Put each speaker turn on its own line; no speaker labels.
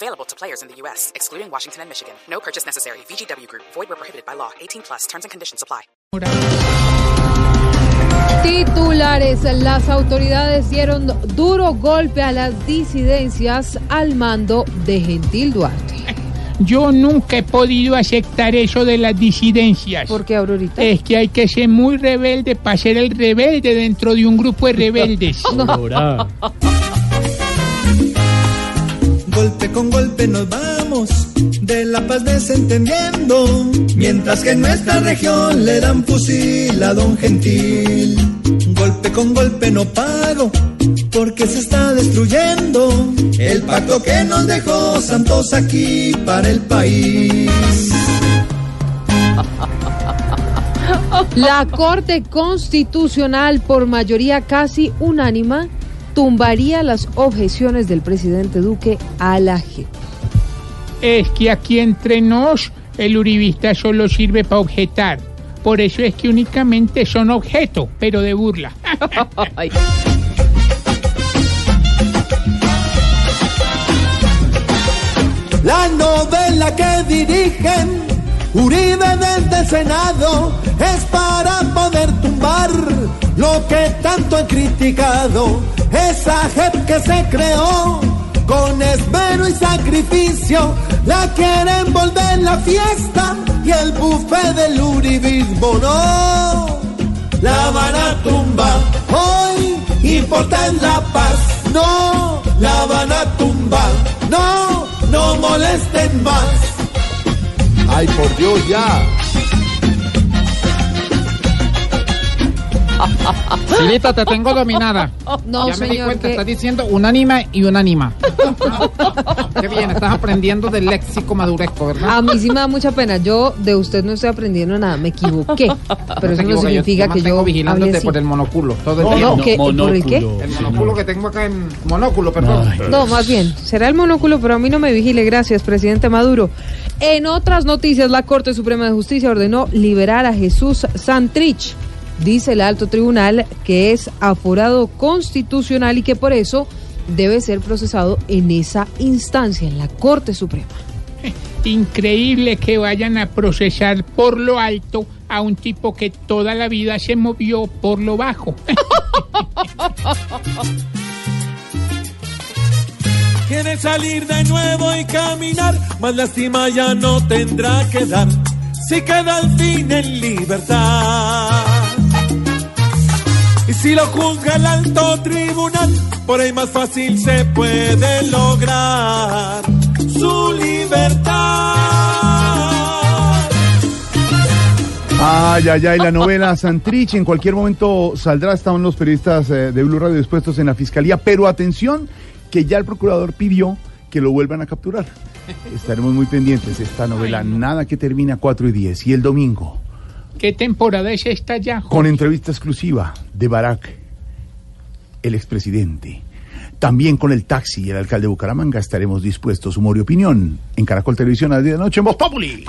Available to players in the U.S., excluding Washington and Michigan. No purchase necessary. VGW Group. Void where prohibited by law. 18 plus. Terms and conditions apply.
Titulares, las autoridades dieron duro golpe a las disidencias al mando de Gentil Duarte.
Yo nunca he podido aceptar eso de las disidencias.
¿Por qué, Aurorita?
Es que hay que ser muy rebelde para ser el rebelde dentro de un grupo de rebeldes.
Golpe con golpe nos vamos de la paz desentendiendo, mientras que en nuestra región le dan fusil a don Gentil. Golpe con golpe no pago, porque se está destruyendo el pacto que nos dejó Santos aquí para el país.
La Corte Constitucional, por mayoría casi unánima, tumbaría las objeciones del presidente Duque a la JEP.
Es que aquí entre nos, el uribista solo sirve para objetar. Por eso es que únicamente son objeto, pero de burla.
La novela que dirigen Uribe desde el Senado es para poder tumbar lo que tanto han criticado. Esa JEP que se creó con esmero y sacrificio la quieren volver la fiesta y el buffet del uribismo no la van a tumbar. Hoy importa en la paz, no la van a tumbar. No, no molesten más.
Ay, por Dios, ya.
Silita, te tengo dominada.
No,
ya me di cuenta,
que-
estás diciendo unánima y unánima. Qué bien, estás aprendiendo del léxico maduresco, ¿verdad?
A mí sí me da mucha pena. Yo de usted no estoy aprendiendo nada, me equivoqué. Pero eso no significa
yo,
que yo
vigilándote
hable
por el monóculo todo el
No,
tiempo.
¿qué? ¿Por el qué?
El monóculo que tengo acá en monóculo, perdón.
No, más bien, será el monóculo, pero a mí no me vigile. Gracias, presidente Maduro. En otras noticias, la Corte Suprema de Justicia ordenó liberar a Jesús Santrich. Dice el alto tribunal que es aforado constitucional y que por eso debe ser procesado en esa instancia, en la Corte Suprema.
Increíble que vayan a procesar por lo alto a un tipo que toda la vida se movió por lo bajo.
Quiere salir de nuevo y caminar, más lástima ya no tendrá que dar. Si queda al fin en libertad. Si lo juzga el alto tribunal, por ahí más fácil se puede lograr su libertad.
Ay, ay, ay, la novela Santrich en cualquier momento saldrá. Estaban los periodistas eh, de Blue Radio dispuestos en la fiscalía, pero atención, que ya el procurador pidió que lo vuelvan a capturar. Estaremos muy pendientes. Esta novela, nada que termina a 4 y 10. Y el domingo,
¿Qué temporada es esta ya?
con entrevista exclusiva de Barack, el expresidente. También con el taxi y el alcalde de Bucaramanga estaremos dispuestos. Humor y opinión en Caracol Televisión a las 10 de la noche en Voz Populi.